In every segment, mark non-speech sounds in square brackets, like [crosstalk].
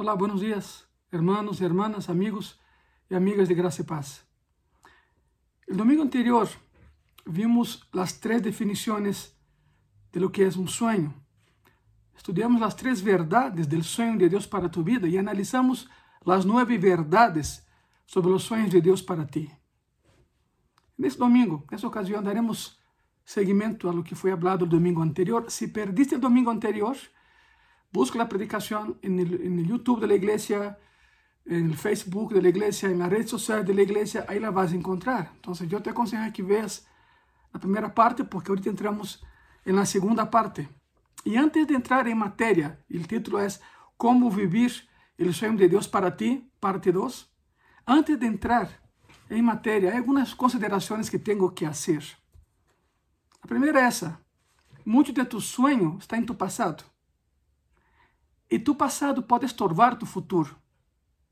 Olá, buenos días, hermanos, hermanas, amigos e amigas de Graça e Paz. El domingo anterior vimos las tres definiciones de lo que es un sueño. Estudiamos las tres verdades del sueño de Dios para tu vida y analizamos las nueve verdades sobre los sueños de Dios para ti. Nesse domingo, nessa ocasião, daremos seguimento a lo que foi hablado el domingo anterior. Se perdiste el domingo anterior, Busca la predicación en el, en el, YouTube de la iglesia, en el Facebook de la iglesia, en la red social de la iglesia, ahí la vas a encontrar. Entonces yo te aconsejo que veas la primera parte porque ahorita entramos en la segunda parte. Y antes de entrar en materia, el título es Cómo vivir el sueño de Dios para ti, parte 2. Antes de entrar en materia, hay algunas consideraciones que tengo que hacer. La primera es esa. Mucho de tu sueño está en tu pasado. E tu passado pode estorvar tu futuro.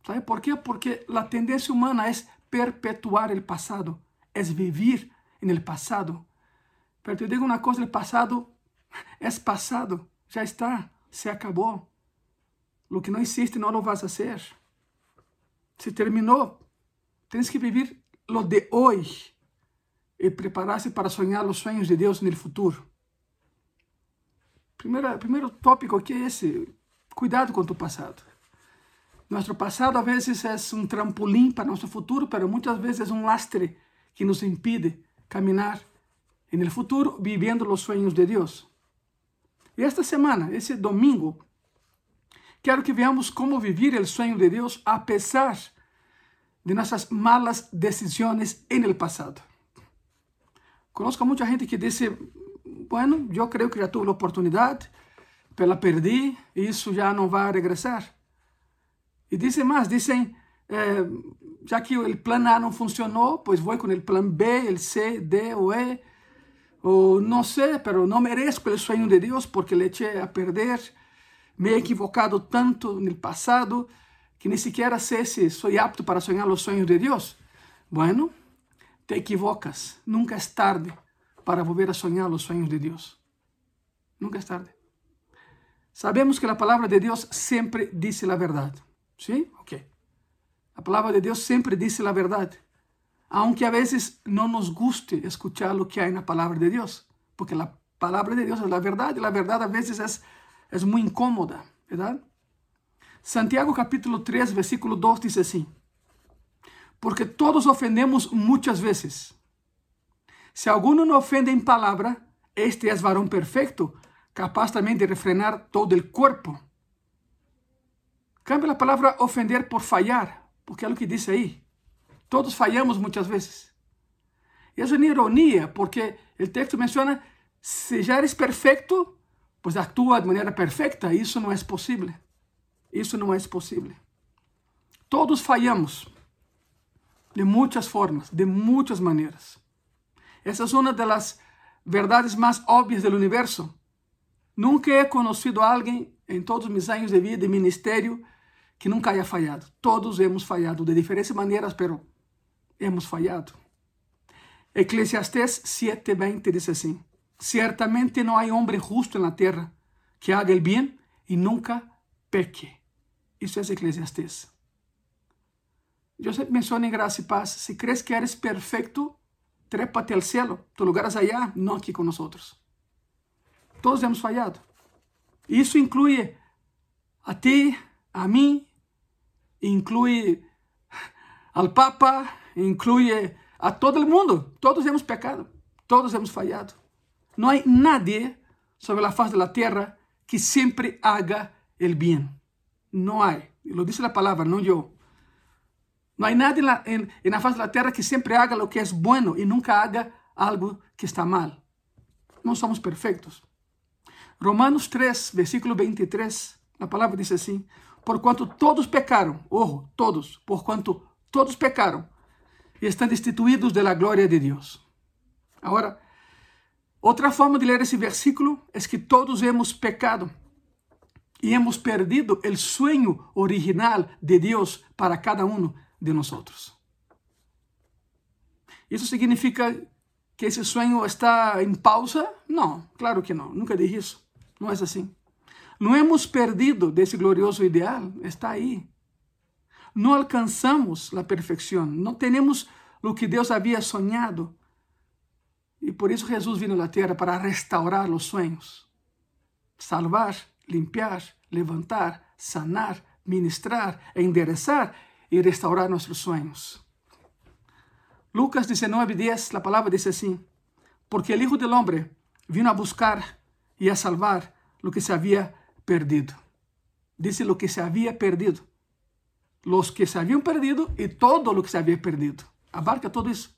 ¿Sabe por quê? Porque a tendência humana é perpetuar o passado, é viver no passado. Pero te digo uma coisa, o passado é passado, já está, se acabou. O que não existe não lo vas a hacer. Se terminou. Tens que viver lo de hoje e preparar-se para sonhar os sonhos de Deus no futuro. Primeiro, primeiro tópico aqui é esse. Cuidado con tu pasado. Nuestro pasado a veces es un trampolín para nuestro futuro, pero muchas veces es un lastre que nos impide caminar en el futuro viviendo los sueños de Dios. Y esta semana, ese domingo, quiero que veamos cómo vivir el sueño de Dios a pesar de nuestras malas decisiones en el pasado. Conozco a mucha gente que dice, bueno, yo creo que ya tuve la oportunidad, pela perdi, isso já não vai regressar. E dizem mais, dizem, eh, já que o plano A não funcionou, pois vou com o plano B, o C, D ou E, ou não sei, pero não mereço o sonho de Deus porque le a perder, me he equivocado tanto no passado que nem sequer sei se sou apto para sonhar os sonhos de Deus. Bueno, te equivocas, nunca é tarde para volver a sonhar os sonhos de Deus. Nunca é tarde. Sabemos que la palabra de Dios siempre dice la verdad. ¿Sí? Ok. La palabra de Dios siempre dice la verdad. Aunque a veces no nos guste escuchar lo que hay en la palabra de Dios. Porque la palabra de Dios es la verdad y la verdad a veces es, es muy incómoda. ¿Verdad? Santiago capítulo 3, versículo 2 dice así. Porque todos ofendemos muchas veces. Si alguno no ofende en palabra, este es varón perfecto, capaz también de refrenar todo el cuerpo. Cambia la palabra ofender por fallar, porque es lo que dice ahí. Todos fallamos muchas veces. Y es una ironía, porque el texto menciona, si ya eres perfecto, pues actúa de manera perfecta. Y eso no es posible. Eso no es posible. Todos fallamos de muchas formas, de muchas maneras. Esa es una de las verdades más obvias del universo. Nunca he conhecido alguém em todos os meus anos de vida e ministério que nunca haya falhado. Todos hemos falhado de diferentes maneiras, pero hemos falhado. Eclesiastés 7:20 diz assim: Ciertamente não há homem justo na terra que haga el bem e nunca peque. Isso é Eclesiastés. Eu sempre menciono em graça e paz: se crees que eres perfeito, trépate al cielo. Tu lugar é allá, não aqui com nós. Todos hemos falhado. Isso inclui a ti, a mim, inclui ao Papa, inclui a todo o mundo. Todos hemos pecado, todos hemos falhado. Não há nadie sobre a faz da terra que sempre haga el bien. Não há. Lo dice a palavra, não eu. Não há nadie na, en, en faz da terra que sempre haga lo que é bueno e nunca haga algo que está mal. Não somos perfeitos. Romanos 3, versículo 23, a palavra diz assim: Porquanto todos pecaram, oh, todos, porquanto todos pecaram e estão destituídos da glória de Deus. Agora, outra forma de ler esse versículo é que todos hemos pecado e hemos perdido o sonho original de Deus para cada um de nós. Isso significa que esse sonho está em pausa? Não, claro que não, nunca disse isso. Não é assim. Não hemos perdido desse glorioso ideal, está aí. Não alcançamos a perfeição, não temos o que Deus havia sonhado. E por isso Jesus veio à terra para restaurar os sonhos, salvar, limpiar, levantar, sanar, ministrar, enderezar e restaurar nossos sonhos. Lucas 19, 10, a palavra diz assim: Porque o Hijo del Hombre vino a buscar e a salvar lo que se havia perdido. Dice lo que se havia perdido. Los que se haviam perdido e todo lo que se havia perdido. Abarca tudo isso.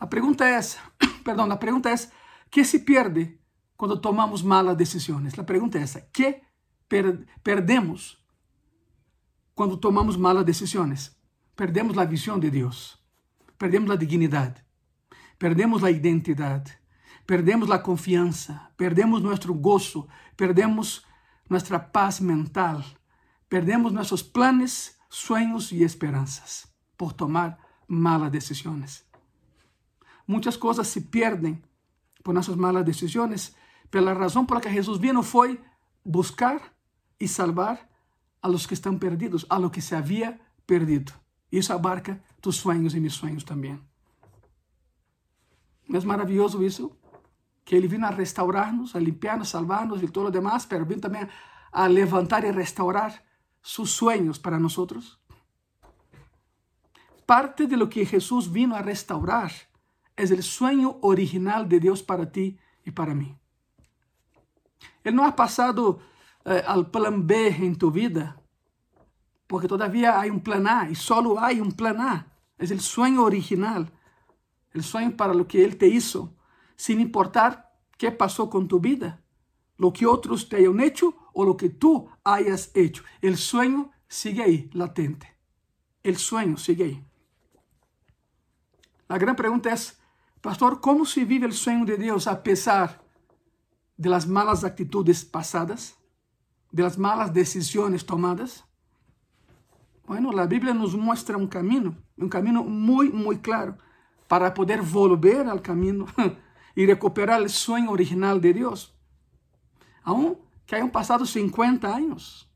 A pergunta é essa, [clears throat] perdão, a pergunta é essa, que se perde quando tomamos malas decisões? A pergunta é essa, que per perdemos quando tomamos malas decisões? Perdemos a visão de Deus, perdemos a dignidade, perdemos a identidade, perdemos la confianza, perdemos nuestro gozo, perdemos nuestra paz mental, perdemos nuestros planes, sueños y esperanzas por tomar malas decisiones. Muchas cosas se pierden por nuestras malas decisiones, pero la razón por la que Jesús vino fue buscar y salvar a los que están perdidos, a lo que se había perdido. Eso abarca tus sueños y mis sueños también. ¿No es maravilloso eso? Que Ele vino a restaurar-nos, a limpiar-nos, salvar-nos e todo o demás, pero vino também a levantar e restaurar sus sueños para nós. Parte de lo que Jesús vino a restaurar es el sueño original de Dios para ti y para mí. Él no ha pasado eh, al plan B en tu vida, porque todavía hay un plan A y solo hay un plan A. Es el sueño original, el sueño para lo que Él te hizo, sin importar qué pasó con tu vida, lo que otros te hayan hecho o lo que tú hayas hecho. El sueño sigue ahí, latente. El sueño sigue ahí. La gran pregunta es, Pastor, ¿cómo se vive el sueño de Dios a pesar de las malas actitudes pasadas, de las malas decisiones tomadas? Bueno, la Biblia nos muestra un camino, un camino muy, muy claro para poder volver al camino [laughs] y recuperar el sueño original de Dios. Aún que hayan pasado 50 años,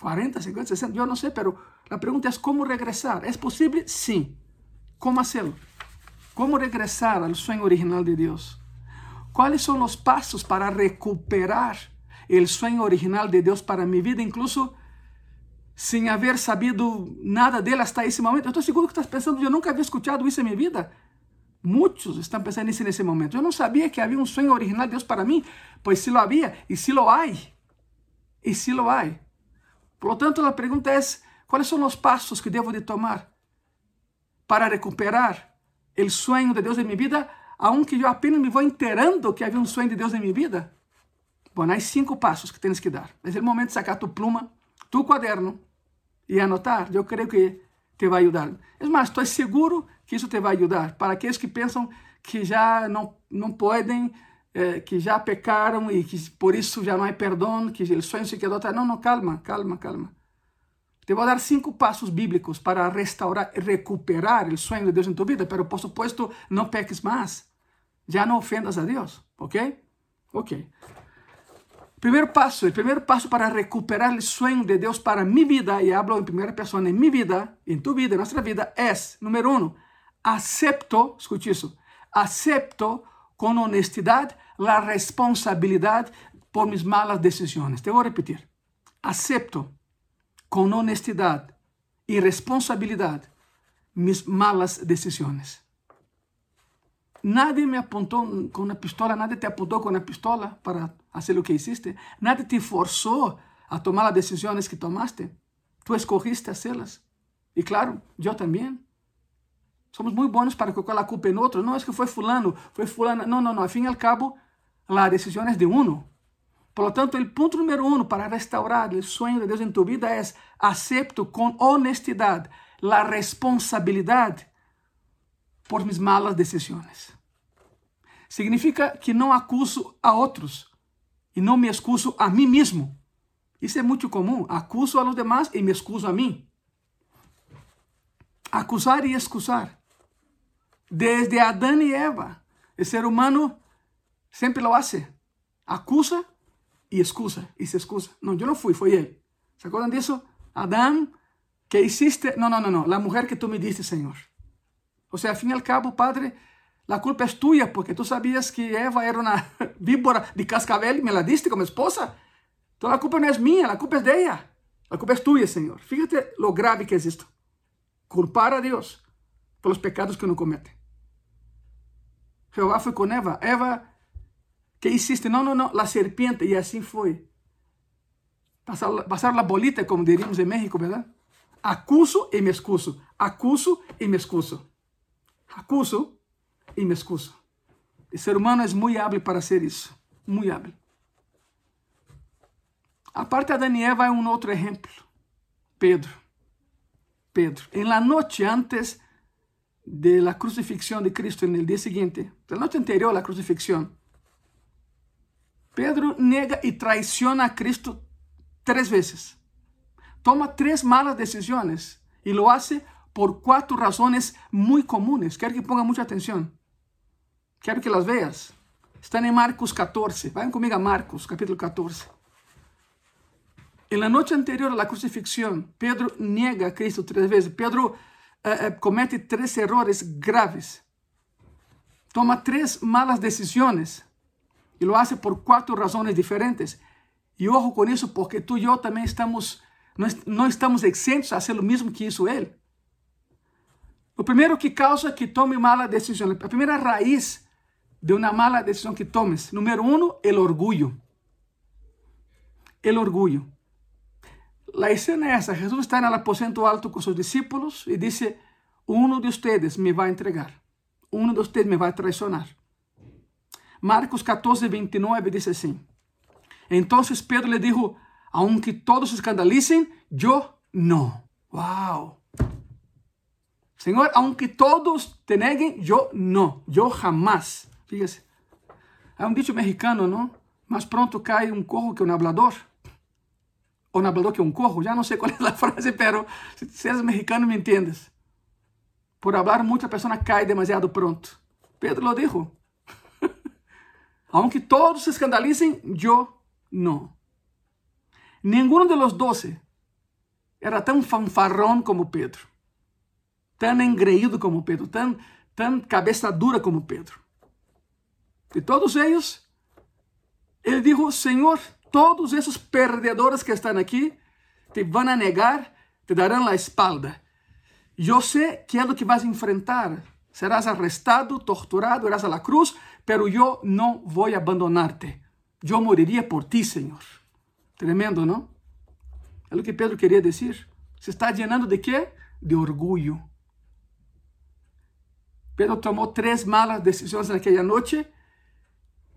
40, 50, 60, yo no sé, pero la pregunta es cómo regresar. ¿Es posible? Sí. ¿Cómo hacerlo? ¿Cómo regresar al sueño original de Dios? ¿Cuáles son los pasos para recuperar el sueño original de Dios para mi vida, incluso sin haber sabido nada de él hasta ese momento? Estoy seguro que estás pensando, yo nunca había escuchado eso en mi vida. Muchos están pensando eso en ese momento. Yo no sabía que había un sueño original de Dios para mí, pues sí lo había y sí lo hay. Y sí lo hay. Por lo tanto, es, ¿cuáles son los pasos que debo de tomar para recuperar el sueño de Dios en mi vida, aunque yo apenas me voy enterando que había un sueño de Dios en mi vida. Bueno, hay cinco pasos que tienes que dar. Es el momento de sacar tu pluma, tu cuaderno y anotar. Yo creo que te va a ayudar. Es más, estoy seguro que isso te vai ajudar. Para aqueles que pensam que já não, não podem, eh, que já pecaram e que por isso já não há perdão, que o sonho se quedou atrás. Não, não, calma, calma, calma. Te vou dar cinco passos bíblicos para restaurar recuperar o sonho de Deus em tu vida, pero por supuesto não peques mais. Já não ofendas a Deus, ok? Ok. Primeiro passo, o primeiro passo para recuperar o sonho de Deus para minha vida, e hablo em primeira pessoa, em minha vida, em tu vida, em nossa vida, é, número um, acepto, escuche eso, acepto con honestidad la responsabilidad por mis malas decisiones. Te voy a repetir. Acepto con honestidad y responsabilidad mis malas decisiones. Nadie me apuntó con una pistola, nadie te apuntó con una pistola para hacer lo que hiciste. Nadie te forzó a tomar las decisiones que tomaste. Tú escogiste hacerlas. Y claro, yo también. Somos muito bons para colocar a culpa em outro. Não, é que foi fulano, foi fulana. Não, não, não. Al e al cabo, a decisão é de uno. Por lo tanto, el punto número uno para restaurar el sueño de Dios en tu vida es acepto con honestidad la responsabilidad por mis malas decisiones. Significa que não acuso a outros e não me excuso a mim mesmo. Isso é muito comum. Acuso a los demás e me excuso a mim. Acusar e excusar. Desde Adão e Eva, o ser humano sempre lo hace. Acusa y excusa, y se excusa. No, yo no fui, fue él. ¿Se acuerdan de eso? Adán, ¿qué hiciste? No, no, no, no, la mujer que tú me diste, Señor. O sea, al fin y al cabo, Padre, la culpa es tuya porque tú sabías que Eva era una [laughs] víbora de cascabel y me la diste como esposa. Entonces la culpa no es mía, la culpa es de ella. La culpa es tuya, Señor. Fíjate lo grave que es esto. Culpar a Dios por los pecados que uno comete. Jehová fue con Eva. Eva, ¿qué hiciste? No, no, no, la serpiente. Así fue. Pasar, pasar la bolita, como diríamos en México, ¿verdad? Acuso y me excuso. Acuso y me excuso. Acuso y me excuso. El ser humano es muy hábil para hacer eso. Muy hábil. Aparte de Adán y Eva, hay un otro ejemplo. Pedro. Pedro. En la noche antes de la crucifixión de Cristo, en el día siguiente, la noche anterior a la crucifixión, Pedro nega y traiciona a Cristo tres veces. Toma tres malas decisiones y lo hace por cuatro razones muy comunes. Quiero que ponga mucha atención. Quiero que las veas. Están en Marcos 14. Vayan conmigo a Marcos, capítulo 14. En la noche anterior a la crucifixión, Pedro niega a Cristo tres veces. Pedro eh, eh, comete tres errores graves. Toma tres malas decisiones y lo hace por cuatro razones diferentes. Y ojo con eso porque tú y yo también estamos, no, no estamos exentos a hacer lo mismo que hizo él. Lo primero que causa que tome mala decisión, la primera raíz de una mala decisión que tomes, número uno, el orgullo. El orgullo. La escena es esa, Jesús está en el aposento alto con sus discípulos y dice, uno de ustedes me va a entregar, uno de ustedes me va a traicionar. Marcos 14, 29 dice así. Entonces Pedro le dijo, aunque todos se escandalicen, yo no. Wow. Señor, aunque todos te neguen, yo no. Yo jamás. Fíjese. Hay un dicho mexicano, ¿no? Más pronto cae un cojo que un hablador un hablador que un cojo. Ya no sé cuál es la frase, pero si eres mexicano me entiendes. Por hablar mucha persona cae demasiado pronto. Pedro lo dijo. [laughs] Aunque todos se escandalicen, yo no. Ninguno de los doce era tan fanfarrón como Pedro. Tan engreído como Pedro. Tan, tan cabeza dura como Pedro. De todos ellos, él dijo, Señor, todos esos perdedores que están aquí te a negar, te darán la espalda. Yo sé qué es lo que vas a enfrentar. Serás arrestado, torturado, irás a la cruz, pero no voy a abandonarte. Yo moriría por ti, Señor. Tremendo, ¿no? Es lo que Pedro quería decir. Se está llenando de qué? De orgullo. Pedro tomó tres malas decisiones en aquella noche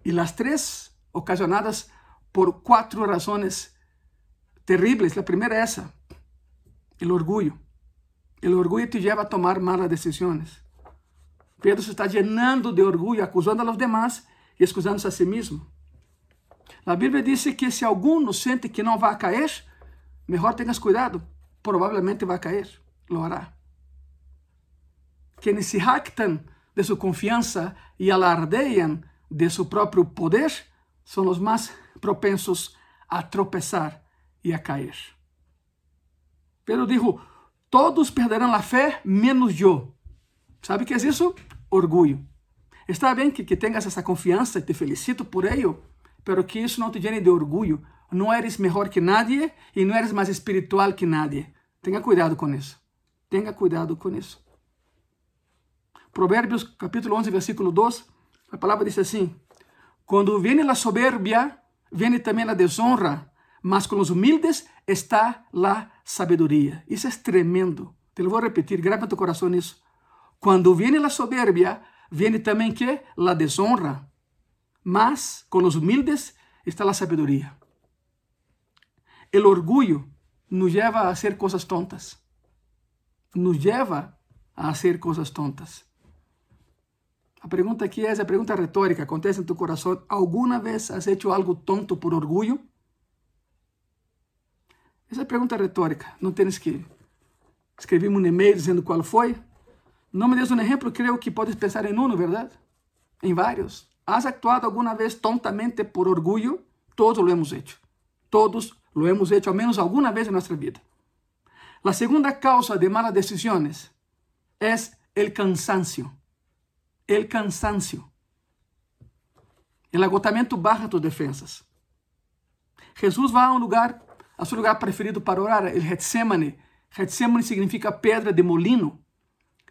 y las tres ocasionadas por cuatro razones terribles. La primera es esa, el orgullo. El orgullo te lleva a tomar malas decisiones. Pedro se está llenando de orgullo, acusando a los demás y excusándose a sí mismo. La Biblia dice que si alguno siente que no va a caer, mejor tengas cuidado, probablemente va a caer, lo hará. Quienes se jactan de su confianza y alardean de su propio poder son los más propensos a tropezar y a caer. Pedro dijo, todos perderán la fe menos yo. ¿Sabe qué es eso? Orgullo. Está bien que, que tengas esa confianza y te felicito por ello, pero que eso no te llene de orgullo. No eres mejor que nadie y no eres más espiritual que nadie. Tenga cuidado con eso. Tenga cuidado con eso. Proverbios capítulo 11, versículo 2, la palabra dice así, Cuando viene la soberbia, viene también la deshonra, mas con los humildes está la sabiduría. Eso es tremendo. Te lo voy a repetir, graba en tu corazón eso. Cuando viene la soberbia, viene también que la deshonra, mas con los humildes está la sabiduría. El orgullo nos lleva a hacer cosas tontas. Nos lleva a hacer cosas tontas. A pergunta aqui é a pergunta retórica, acontece em tu coração. Alguma vez has hecho algo tonto por orgulho? Essa é a pergunta retórica. Não tens que escrever um e-mail dizendo qual foi. Não me des um exemplo, creio que podes pensar em um, verdade? Em vários. Has actuado alguma vez tontamente por orgulho? Todos lo hemos hecho. Todos lo hemos hecho al menos alguna vez en nuestra vida. La segunda causa de malas decisiones es el cansancio. El cansancio. El agotamiento baja tus defensas. Jesús va a un lugar, a su lugar preferido para orar, el Getsemane. Getsemane significa pedra de molino.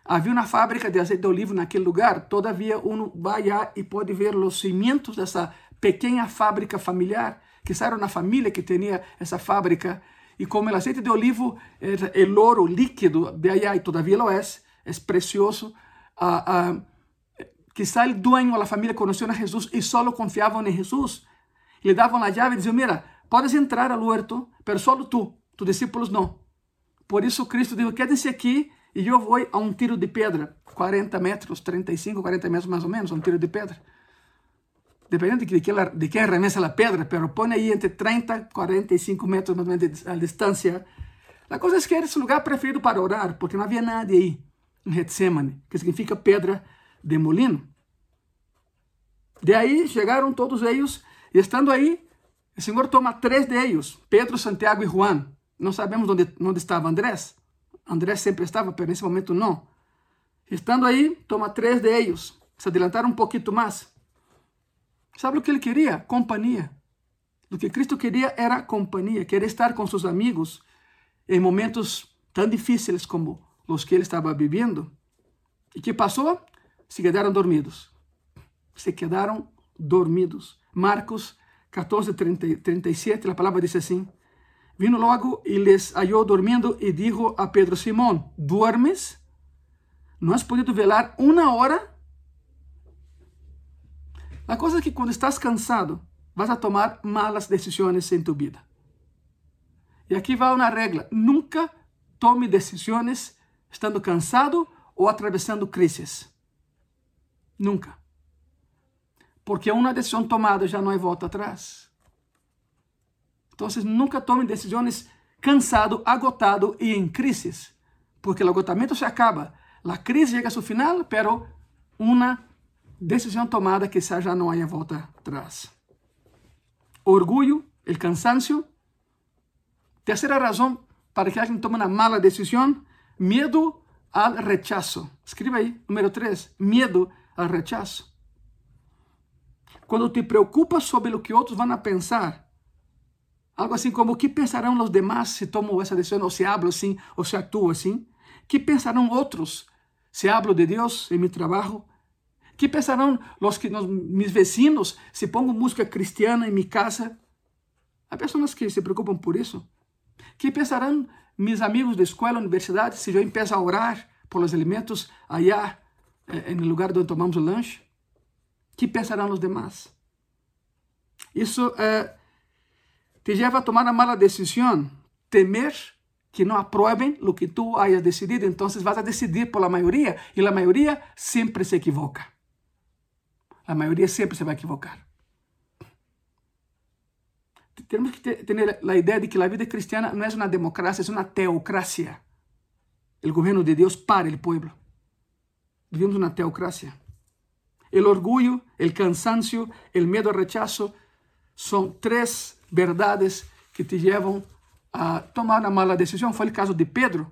Havia uma fábrica de azeite de oliva naquele lugar. Todavia, uno vai lá e pode ver os cimientos dessa pequena fábrica familiar, que era uma família que tinha essa fábrica. E como o azeite de olivo era o ouro líquido de allá, e todavia lo é, é precioso, quizá o dueño da família conheceu a Jesus e só confiavam em Jesus. Le davam a chave e diziam, mira, podes entrar ao huerto, pero solo tu, tus discípulos não. Por isso Cristo disse, quédense aqui e eu vou a um tiro de pedra, 40 metros, 35, 40 metros mais ou menos, um tiro de pedra. Dependendo de, que, de quem arremessa a pedra, pero põe aí entre 30 e 45 metros mais ou menos a distância. A coisa é que era esse lugar preferido para orar, porque não havia nada aí, em Getsemane, que significa pedra de molino. De aí chegaram todos eles, e estando aí, o Senhor toma três de eles, Pedro, Santiago e Juan. Não sabemos onde, onde estava Andrés. Andrés sempre estava, mas nesse momento não. Estando aí, toma três de eles. Se adelantaram um pouquinho mais. Sabe o que ele queria? Companhia. O que Cristo queria era companhia, queria estar com seus amigos em momentos tão difíceis como os que ele estava vivendo. E que passou? Se quedaram dormidos. Se quedaram dormidos. Marcos 14, 30, 37, a palavra diz assim: Vino logo e les halló dormindo e dijo a Pedro: Simón, ¿duermes? ¿No has podido velar uma hora? A coisa é que quando estás cansado, vas a tomar malas decisões em tu vida. E aqui vai uma regra: nunca tome decisões estando cansado ou atravessando crises. Nunca. Porque uma decisão tomada já não há volta atrás. Então, nunca tome decisões cansado, agotado e em crises. Porque o agotamento se acaba. A crise chega a seu final, pero uma decisão tomada que já não há volta atrás. Orgulho, o cansancio. Terceira razão para que alguém tome uma mala decisão, medo al rechazo. Escriba aí, número 3, medo al rechazo. Quando te preocupas sobre o que outros vão pensar, algo assim como o que pensarão os demais se tomo essa decisão, ou se hablo assim, ou se atuo assim? que pensarão outros se hablo de Deus em meu trabalho? que pensarão os que os, meus vecinos se pongo música cristiana em minha casa? Há pessoas que se preocupam por isso. que pensarão meus amigos de escola, universidade, se eu empeço a orar por os alimentos allá no lugar onde tomamos o lanche? que pensarão os demais? Isso eh, te leva a tomar a mala decisão, temer que não aprovem o que tu hayas decidido, então vas a decidir por la maioria e a maioria sempre se equivoca. A maioria sempre se vai equivocar. Temos que ter a ideia de que a vida cristiana não é uma democracia, é uma teocracia. O governo de Deus para o povo. Vivimos uma teocracia. O orgulho, o cansancio, o medo ao rechazo são três verdades que te levam a tomar uma mala decisão. Foi o caso de Pedro,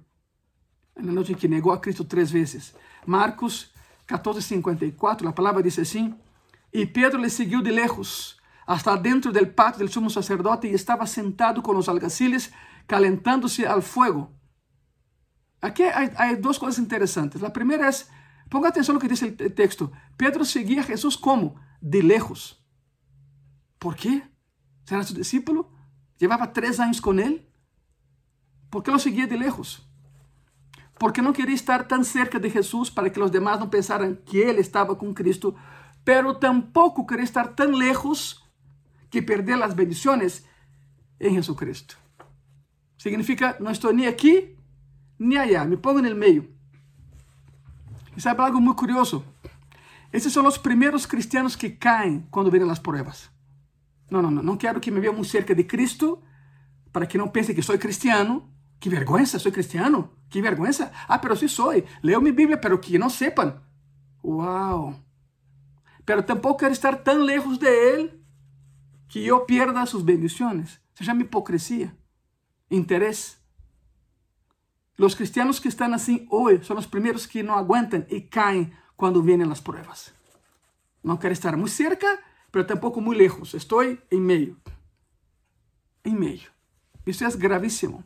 na noite em que negou a Cristo três vezes. Marcos 14:54, a palavra diz assim: E Pedro le seguiu de lejos hasta dentro del patio del sumo sacerdote y estaba sentado con los alguaciles calentándose al fuego. Aquí hay dos cosas interesantes. La primera es, ponga atención a lo que dice el texto. Pedro seguía a Jesús como? De lejos. ¿Por qué? ¿Era su discípulo? ¿Llevaba tres años con él? ¿Por qué lo seguía de lejos? Porque no quería estar tan cerca de Jesús para que los demás no pensaran que él estaba con Cristo, pero tampoco quería estar tan lejos que perder as bendições em Jesucristo. Significa, não estou nem aqui, nem allá, me pongo no meio. Y sabe algo muy curioso. Esos son los primeros cristianos que caen cuando vienen las pruebas. No, no, no, no quiero que me vean muy cerca de Cristo para que no piense que soy cristiano. Qué vergüenza, soy cristiano. Qué vergüenza. Ah, pero sí soy. Leo mi Biblia, pero que no sepan. Wow. Pero tampoco quiero estar tan lejos de Él que yo pierda sus bendiciones. Se llama hipocresía, interés. Los cristianos que están así hoy son los primeros que no aguantan y caen cuando vienen las pruebas. No quiero estar muy cerca, pero tampoco muy lejos. Estoy en medio. En medio. Eso es gravísimo.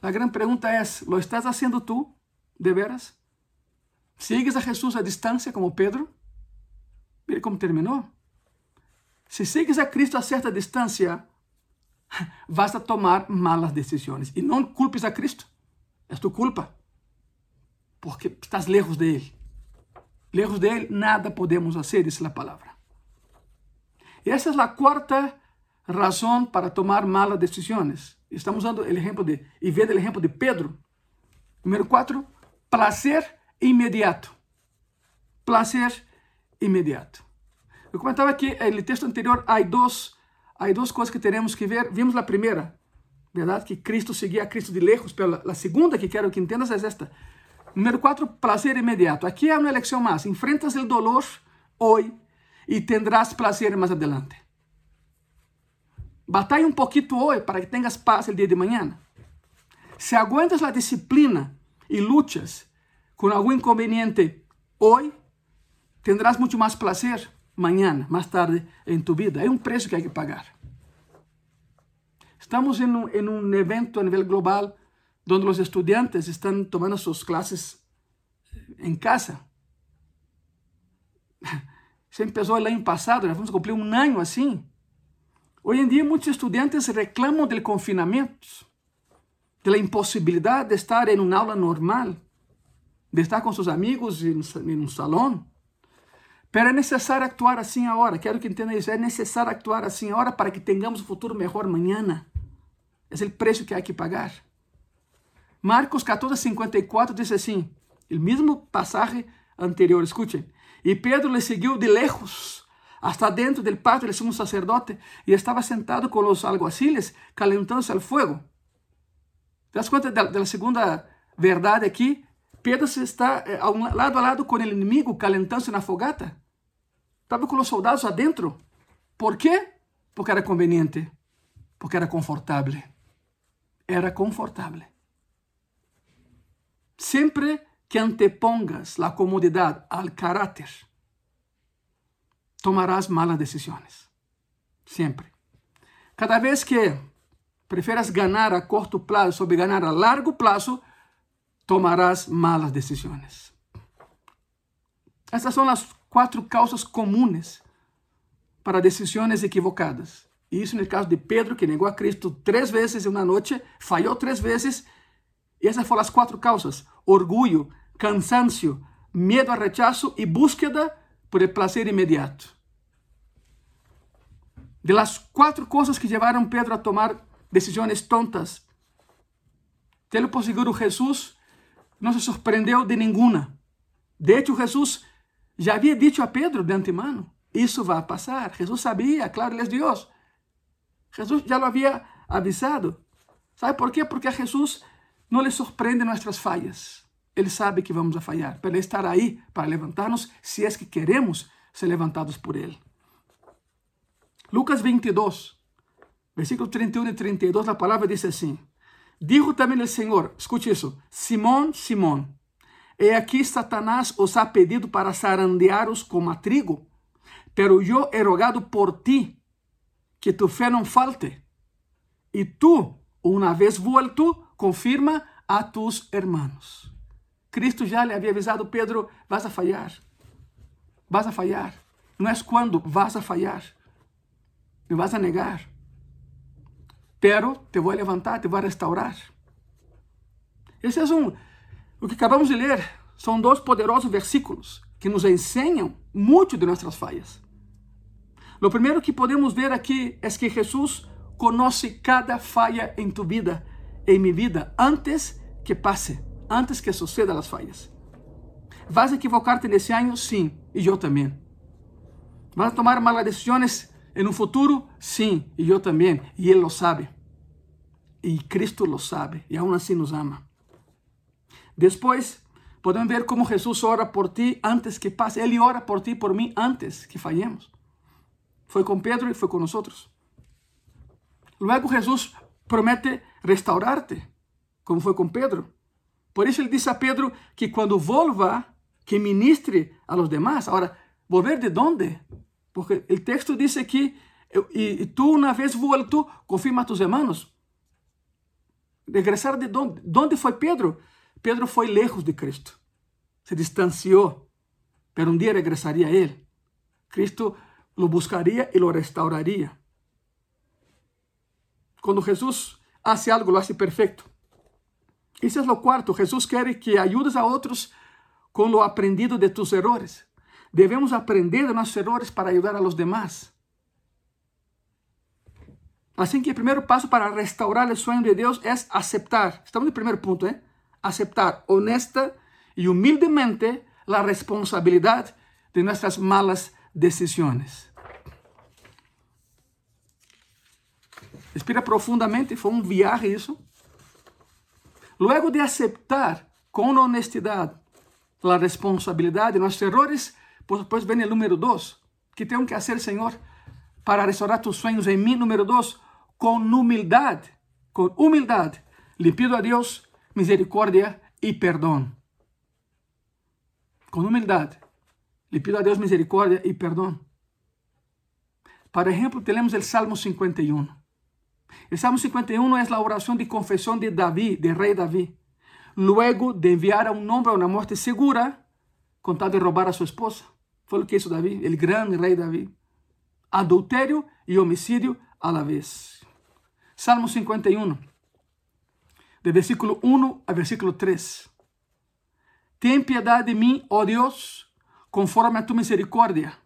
La gran pregunta es, ¿lo estás haciendo tú de veras? ¿Sigues a Jesús a distancia como Pedro? Mire cómo terminó. Si sigues a Cristo a cierta distancia, vas a tomar malas decisiones. Y no culpes a Cristo. Es tu culpa. Porque estás lejos de Él. Lejos de Él nada podemos hacer, dice la palabra. Y esa es la cuarta razón para tomar malas decisiones. Estamos dando el ejemplo de, y viendo el ejemplo de Pedro. Número cuatro, placer inmediato. Placer inmediato. Eu comentava que no texto anterior há dois, há duas coisas que teremos que ver. Vimos a primeira, verdade? Que Cristo seguia a Cristo de lejos. Pero a segunda que quero que entendas é esta. Número 4, prazer imediato. Aqui é uma eleição mais. Enfrentas o dolor hoje e tendrás prazer mais adelante. Batalha um pouquinho hoje para que tenhas paz o dia de manhã. Se aguentas a disciplina e lutas com algum inconveniente hoje, tendrás muito mais prazer mañana, más tarde en tu vida. Hay un precio que hay que pagar. Estamos en un, en un evento a nivel global donde los estudiantes están tomando sus clases en casa. Se empezó el año pasado, ya vamos a cumplir un año así. Hoy en día muchos estudiantes reclaman del confinamiento, de la imposibilidad de estar en un aula normal, de estar con sus amigos en, en un salón. Pero é necessário actuar assim agora. Quero que entenda isso. É necessário actuar assim agora para que tenhamos um futuro melhor amanhã. É o preço que há que pagar. Marcos 14, 54 diz assim: o mesmo passagem anterior, escutem. E Pedro le seguiu de lejos hasta dentro del patio del sumo sacerdote e estava sentado com os alguaciles calentándose al fuego. ¿Te das conta da segunda verdade aqui? Pedro está eh, lado a lado com o inimigo calentando-se na fogata. Estava com os soldados adentro. Por quê? Porque era conveniente. Porque era confortável. Era confortável. Sempre que antepongas a comodidade ao caráter, tomarás malas decisões. Sempre. Cada vez que prefieras ganhar a curto prazo sobre ganhar a largo prazo, tomarás malas decisões. Essas são as quatro causas comunes para decisões equivocadas. Isso no caso de Pedro, que negou a Cristo três vezes em uma noite, falhou três vezes. E essas foram as quatro causas: orgulho, cansancio, medo ao rechazo e búsqueda por el placer imediato. De las quatro coisas que levaram Pedro a tomar decisões tontas, telo por seguro, Jesus não se surpreendeu de nenhuma. De hecho, Jesus já havia dito a Pedro de antemano, isso vai passar. Jesus sabia, claro, ele é Deus. Jesus já lo havia avisado. ¿Sabe por quê? Porque a Jesus não lhe surpreende nossas falhas. Ele sabe que vamos a para ele estar aí para levantar-nos, se é que queremos ser levantados por ele. Lucas 22, versículos 31 e 32, a palavra diz assim: Dijo também o Senhor, escute isso, Simão, Simão, He aquí Satanás os ha pedido para zarandearos como a trigo, pero yo he rogado por ti que tu fe no falte. Y tú, una vez vuelto, confirma a tus hermanos. Cristo já lhe havia avisado Pedro, vas a falhar. Vas a falhar. Não é quando, vas a falhar. Me vas a negar. Pero te vou levantar, te vou restaurar. Esse é um o que acabamos de ler são dois poderosos versículos que nos ensinam muito de nossas falhas. O primeiro que podemos ver aqui é que Jesus conhece cada falha em tu vida, em minha vida, antes que passe, antes que suceda as falhas. Vas a equivocar-te nesse ano? Sim, e eu também. Vas a tomar malas decisões em um futuro? Sim, e eu também. E Ele lo sabe. E Cristo lo sabe, e aún assim nos ama. Después, podemos ver cómo Jesús ora por ti antes que pase. Él ora por ti, por mí, antes que fallemos. Fue con Pedro y fue con nosotros. Luego Jesús promete restaurarte, como fue con Pedro. Por eso él dice a Pedro que cuando vuelva, que ministre a los demás. Ahora, ¿volver de dónde? Porque el texto dice que y, tú una vez vuelto, confirma a tus hermanos. ¿Regresar de dónde? ¿Dónde fue Pedro? Pedro foi lejos de Cristo. Se distanciou. Pero um dia regressaria a ele. Cristo lo buscaria e lo restauraria. Quando Jesus hace algo, lo hace perfeito. Isso é o quarto. Jesus quer que ayudes a outros com lo aprendido de tus errores. Devemos aprender de nossos errores para ajudar a los demás. Assim que o primeiro passo para restaurar o sonho de Deus é aceitar. Estamos no primeiro ponto, ¿eh? aceptar honesta y humildemente la responsabilidad de nuestras malas decisiones. Respira profundamente, fue un viaje eso. Luego de aceptar con honestidad la responsabilidad de nuestros errores, pues, pues ven el número dos. ¿Qué tengo que hacer, Señor, para restaurar tus sueños en mí? Número dos, con humildad. Con humildad le pido a Dios misericórdia e perdão. Com humildade, lhe pido a Deus misericórdia e perdão. Por exemplo, temos o Salmo 51. O Salmo 51 é a oração de confissão de Davi, de rei Davi. Luego de enviar a um homem a uma morte segura, com tal de roubar a sua esposa. Foi o que hizo Davi, o grande rei Davi. Adultério e homicídio a la vez. Salmo 51, de versículo 1 a versículo 3. Ten piedade de mim, ó oh Deus, conforme a tu misericórdia.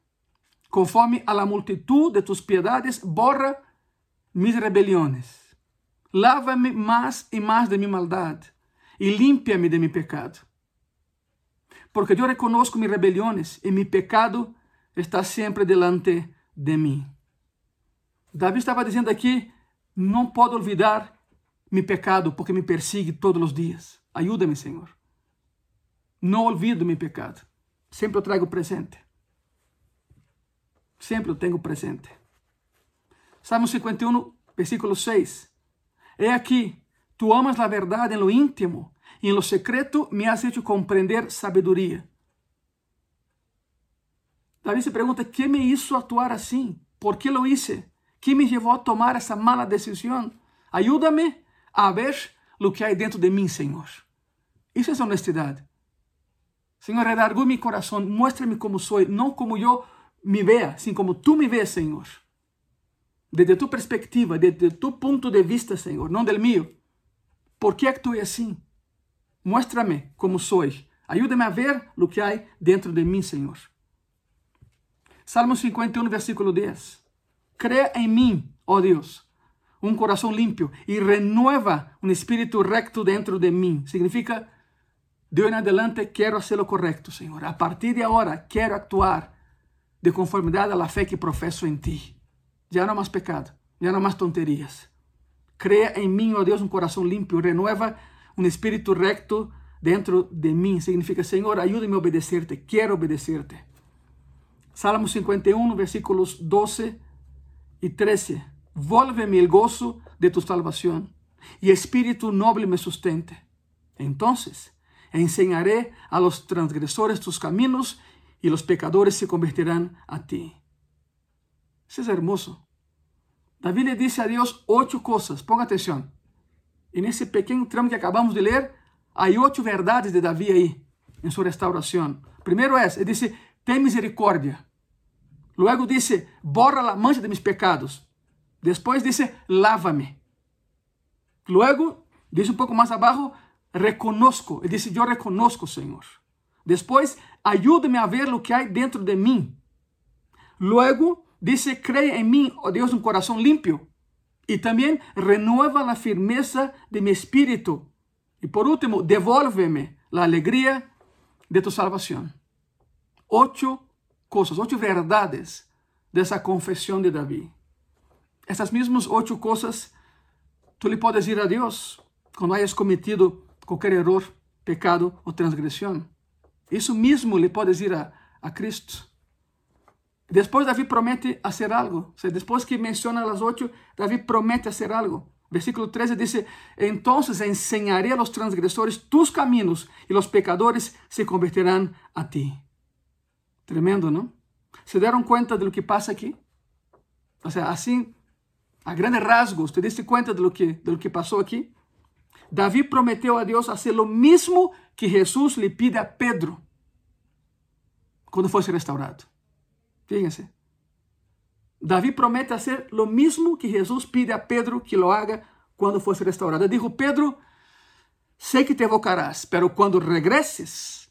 Conforme a la multitud de tus piedades, borra mis rebeliones. Lava-me mais e mais de minha maldade e limpia-me de meu pecado. Porque eu reconozco mis rebeliones e mi pecado está sempre delante de mim. Davi estava dizendo aqui não posso olvidar meu pecado porque me persigue todos os dias. Ajuda-me, Senhor. Não olvido meu pecado. Sempre trago presente. Sempre eu tenho presente. Salmo 51, versículo 6. É aqui, tu amas a verdade lo íntimo e lo secreto me has hecho compreender sabedoria. Davi se pergunta: que me hizo atuar assim? Por que lo hice? que me levou a tomar essa mala decisão. Ajuda-me a ver o que há dentro de mim, Senhor. Isso é honestidade. Senhor, redargou meu coração, muestra-me como sou, não como eu me vea, sim como tu me vês, Senhor. Desde tu perspectiva, desde tu ponto de vista, Senhor, não del mío. Por que actúe assim? Muestra-me como sou. Ajuda-me a ver o que há dentro de mim, Senhor. Salmo 51, versículo 10. Crea en mí, oh Dios, un corazón limpio y renueva un espíritu recto dentro de mí. Significa, de hoy en adelante quiero hacer lo correcto, Señor. A partir de ahora quiero actuar de conformidad a la fe que profeso en ti. Ya no más pecado, ya no más tonterías. Crea en mí, oh Dios, un corazón limpio, renueva un espíritu recto dentro de mí. Significa, Señor, ayúdame a obedecerte, quiero obedecerte. Salmo 51, versículos 12 e 13. Volve-me el gozo de tu salvación, y espíritu noble me sustente. Entonces enseñaré a los transgresores tus caminos, y los pecadores se convertirán a ti. Isso é hermoso. Davi le dice a Deus oito coisas, ponga atenção. E nesse pequeno tramo que acabamos de ler, há oito verdades de Davi aí, em sua restauração. Primeiro é, ele disse, tem misericórdia. Luego dice, borra la mancha de mis pecados. Después dice, lávame. Luego, dice un poco más abajo, reconozco. Él dice, yo reconozco, Señor. Después, ayúdame a ver lo que hay dentro de mí. Luego, dice, cree en mí, oh Dios, un corazón limpio. Y también renueva la firmeza de mi espíritu. Y por último, devuélveme la alegría de tu salvación. Ocho coisas, oito verdades dessa confissão de Davi. Essas mesmas oito coisas tu lhe podes ir a Deus quando hayas cometido qualquer erro, pecado ou transgressão. Isso mesmo lhe podes ir a, a Cristo. Después David promete hacer algo. O sea, después que menciona las ocho, David promete hacer algo. Versículo 13 dice, entonces enseñaré a los transgresores tus caminos y los pecadores se convertirán a ti. Tremendo, ¿no? ¿Se dieron cuenta de lo que pasa aquí? O sea, así, a grandes rasgos, ¿te diste cuenta de lo que, de lo que pasó aquí? David prometió a Dios hacer lo mismo que Jesús le pide a Pedro cuando fuese restaurado. Fíjense. David promete hacer lo mismo que Jesús pide a Pedro que lo haga cuando fuese restaurado. Dijo, Pedro, sé que te evocarás, pero cuando regreses,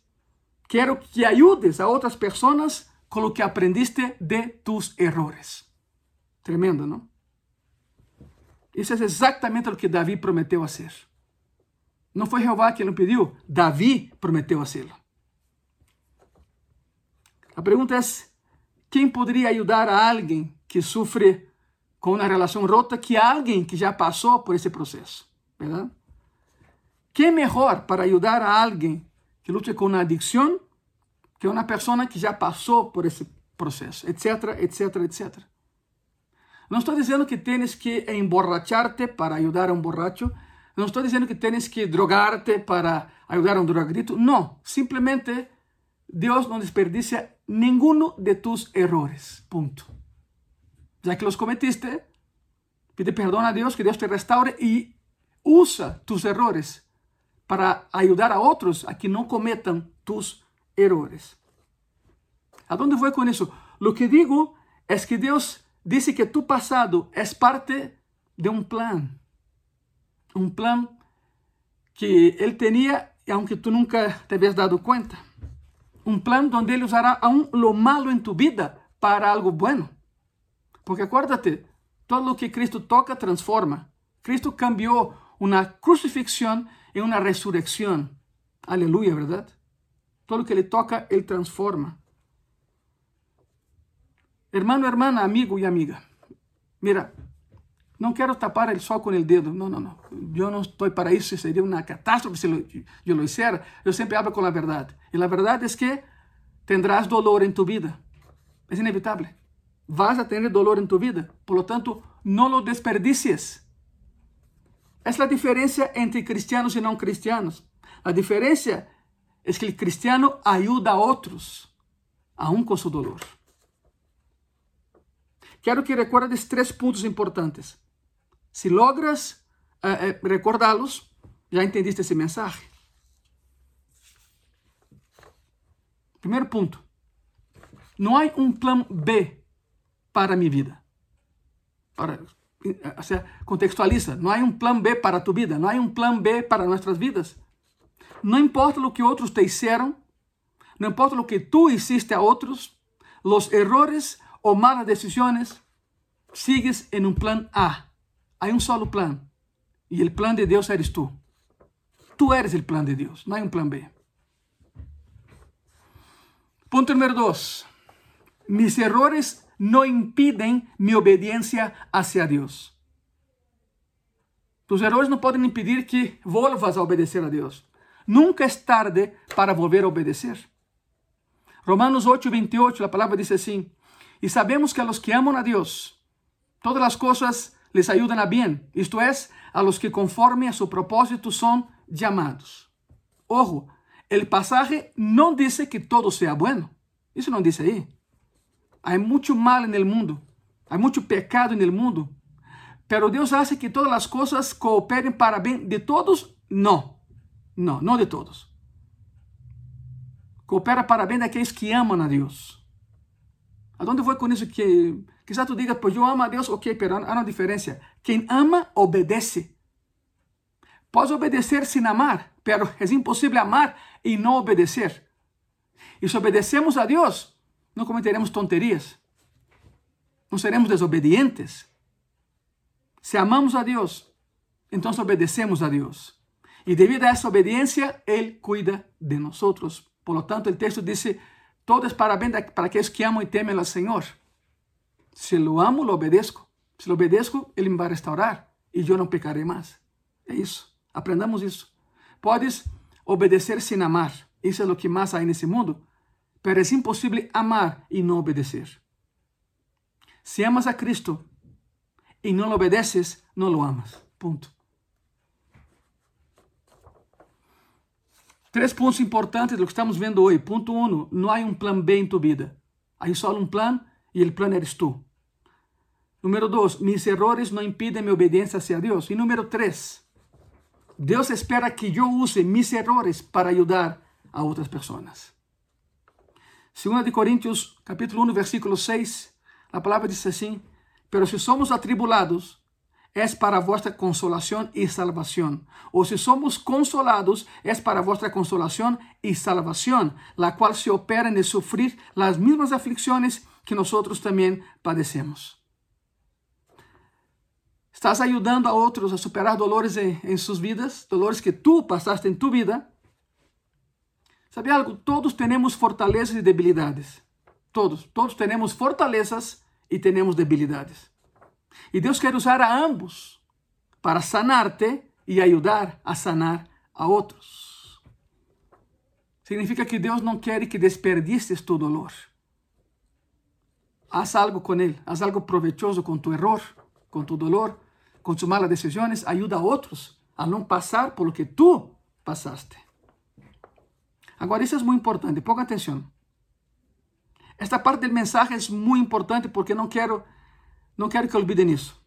quiero que ayudes a otras personas con lo que aprendiste de tus errores. Tremendo, ¿no? Isso é exatamente o que Davi prometeu fazer. Não foi Jeová quem o pediu, Davi prometeu fazê-lo. A pergunta é: quem poderia ajudar a alguém que sofre com uma relação rota que alguém que já passou por esse processo? Verdade? Quem melhor para ajudar a alguém que lute com uma adicção que uma pessoa que já passou por esse processo, etc, etc, etc. Não estou dizendo que tens que emborracharte para ajudar a um borracho. Não estou dizendo que tens que drogarte para ajudar a um drogadito. Não. Simplesmente Deus não desperdicia ninguno de tus errores. Punto. Ya que los cometiste, pide perdón a Dios, que Dios te restaure y usa tus errores para ayudar a otros a que no cometan tus errores. ¿A dónde voy con eso? Lo que digo es que Dios dice que tu pasado es parte de un plan. Un plan que Él tenía, aunque tú nunca te habías dado cuenta. um plano onde Ele usará aún lo malo em tu vida para algo bueno. Porque acuérdate, todo o que Cristo toca transforma. Cristo cambiou uma crucifixión em uma ressurreição. Aleluia, verdade? Todo o que Ele toca, Ele transforma. Hermano, hermana, amigo e amiga. Mira, não quero tapar o sol com o dedo. Não, não, não. Eu não estou para isso. Seria uma catástrofe se eu lo hiciera. Eu sempre hablo com a verdade. E a verdade é que tendrás dolor em tu vida. É inevitável. Vas a ter dolor em tu vida. Por lo tanto, não lo desperdicies. É a diferença entre cristianos e não cristianos. A diferença é que o cristiano ajuda a outros, aún com seu dolor. Quero que recuerdes três pontos importantes. Si logras uh, uh, recordarlos, ya entendiste ese mensaje. Primeiro ponto. Não há um plano B para minha vida. Para, sea, contextualiza. Não há um plano B para tu vida. Não há um plano B para nossas vidas. Não importa o que outros te hicieron. Não importa o que tu hiciste a outros. Os errores o malas decisiones, sigues en un plan A. Hay un solo plan. Y el plan de Dios eres tú. Tú eres el plan de Dios. No hay un plan B. Punto número dos. Mis errores no impiden mi obediencia hacia Dios. Tus errores no pueden impedir que volvas a obedecer a Dios. Nunca es tarde para volver a obedecer. Romanos 8, 28, la palabra dice así. E sabemos que a los que amam a Deus, todas as coisas les ayudan a bien, esto es, a los que conforme a su propósito son llamados. Ojo, el pasaje no dice que todo sea bueno. Eso no dice ahí. Hay mucho mal en el mundo. Hay mucho pecado en el mundo. Pero Dios hace que todas las cosas cooperen para bien de todos. No, no, no de todos. Coopera para bien de aquellos que aman a Dios. ¿A dónde con eso? Que Quizás tú digas, pues yo amo a Dios, ok, pero hay una diferencia. Quien ama, obedece. Puedes obedecer sin amar, pero es imposible amar y no obedecer. Y si obedecemos a Dios, no cometeremos tonterías. No seremos desobedientes. Si amamos a Dios, entonces obedecemos a Dios. Y debido a esa obediencia, Él cuida de nosotros. Por lo tanto, el texto dice, todo es para bien para aquellos que amam y temen al Señor. Se lo amo, lo obedezco. Se lo obedezco, ele me vai restaurar e eu não pecarei mais. É isso. Aprendamos isso. Podes obedecer sem amar. Isso é o que mais há nesse mundo. Mas é impossível amar e não obedecer. Si amas a Cristo y no lo obedeces, no lo amas. Punto. Três pontos importantes do que estamos vendo hoje. Ponto 1. Um, não há um plano B em tua vida. Há só um plano e o plano eres tu. Número 2. Mis errores não impedem minha obediência hacia Deus. E número 3. Deus espera que eu use mis errores para ajudar a outras pessoas. 2 de Coríntios, capítulo 1, versículo 6, a palavra diz assim: Pero se somos atribulados, es para vuestra consolación y salvación. O si somos consolados, es para vuestra consolación y salvación, la cual se opera en sufrir las mismas aflicciones que nosotros también padecemos. Estás ayudando a otros a superar dolores en, en sus vidas, dolores que tú pasaste en tu vida. ¿Sabe algo? Todos tenemos fortalezas y debilidades. Todos, todos tenemos fortalezas y tenemos debilidades. E Deus quer usar a ambos para sanar-te e ajudar a sanar a outros. Significa que Deus não quer que desperdices tu dolor. Haz algo com ele, haz algo provechoso com tu error, com tu dolor, com tus malas decisões, ajuda a outros a não passar por lo que tu passaste. Agora, isso é muito importante, ponga atenção. Esta parte do mensagem é muito importante porque não quero não quero que olvidem isso.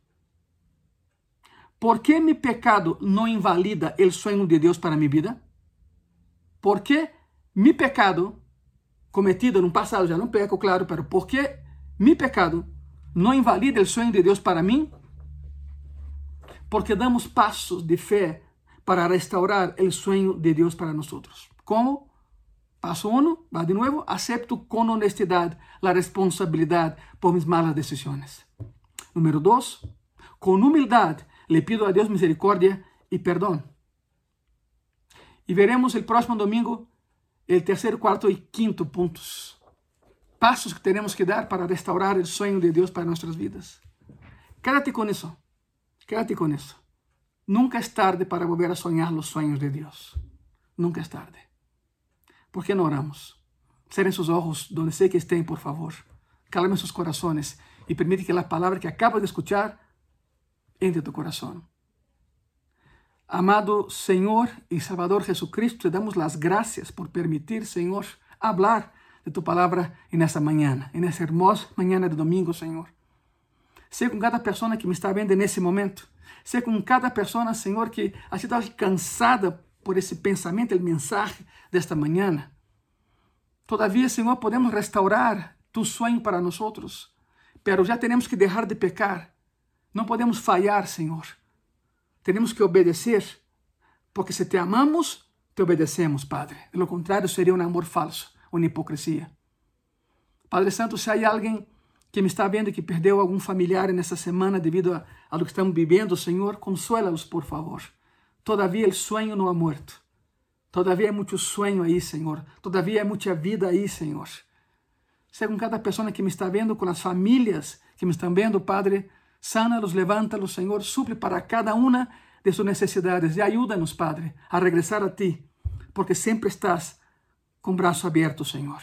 Por que meu pecado não invalida o sonho de Deus para minha vida? Por que meu pecado cometido no passado, já não peco, claro, pero por que meu pecado não invalida o sonho de Deus para mim? Porque damos passos de fé para restaurar o sonho de Deus para nós. Como? Passo 1, um, va de novo, acepto com honestidade a responsabilidade por mis malas decisões. Número dos, con humildad le pido a Dios misericordia y perdón. Y veremos el próximo domingo el tercer, cuarto y quinto puntos. Pasos que tenemos que dar para restaurar el sueño de Dios para nuestras vidas. Quédate con eso. Quédate con eso. Nunca es tarde para volver a soñar los sueños de Dios. Nunca es tarde. ¿Por qué no oramos? Cierren sus ojos donde sé que estén, por favor. Calmen sus corazones y permite que la palabra que acabas de escuchar entre tu corazón. Amado Señor y Salvador Jesucristo, te damos las gracias por permitir, Señor, hablar de tu palabra en esta mañana, en esta hermosa mañana de domingo, Señor. Sé con cada persona que me está viendo en ese momento. Sé con cada persona, Señor, que ha sido alcanzada por esse pensamento, o mensaje de esta mañana. Todavía, Senhor, podemos restaurar tu sonho para nós pero já temos que deixar de pecar. Não podemos falhar, Senhor. Temos que obedecer, porque se te amamos, te obedecemos, Padre. De lo contrário, seria um amor falso, uma hipocrisia. Padre Santo, se há alguém que me está vendo que perdeu algum familiar nessa semana devido a, a lo que estamos vivendo, Senhor, consuela-os, por favor. Todavia, o sonho não ha muerto. Todavia, há muito sonho aí, Senhor. Todavia, há muita vida aí, Senhor. Seja com cada pessoa que me está vendo, com as famílias que me estão vendo, Padre, sana-los, levanta-los, Senhor, suple para cada uma de suas necessidades e ajuda-nos, Padre, a regressar a Ti, porque sempre estás com braço aberto, Senhor.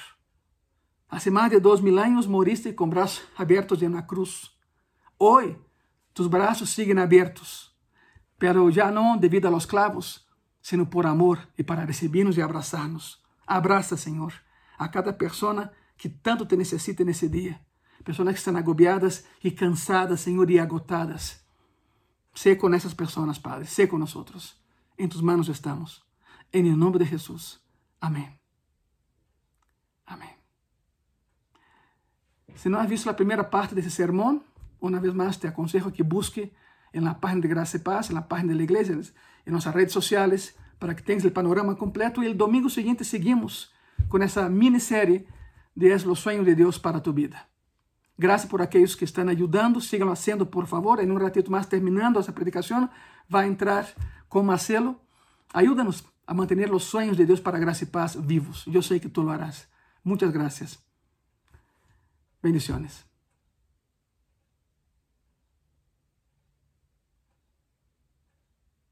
Há mais de dois mil anos moriste com braços abertos na cruz. Hoje, tus braços siguen abertos, pero já não devido a los clavos, sino por amor e para recibirnos e abraçar-nos. Abraça, Senhor, a cada pessoa que tanto te necesita nesse dia. Pessoas que estão agobiadas e cansadas, Senhor, e agotadas. Sé con essas pessoas, Padre, sé con nosotros. En em tus manos estamos. Em en el nombre de Jesús. Amén. Amén. Si no has visto la primera parte de ese sermón, una vez más te aconsejo que busque en la página de Gracia y e Paz, en la página de la iglesia, en nuestras redes sociales, para que tengas el panorama completo. E y el domingo siguiente seguimos con esa miniserie de los sueños de Dios para tu vida. Gracias por aquellos que están ayudando, síganlo haciendo por favor. En un ratito más terminando esa predicación, va a entrar con Marcelo. Ayúdanos a mantener los sueños de Dios para gracia y paz vivos. Yo sé que tú lo harás. Muchas gracias. Bendiciones.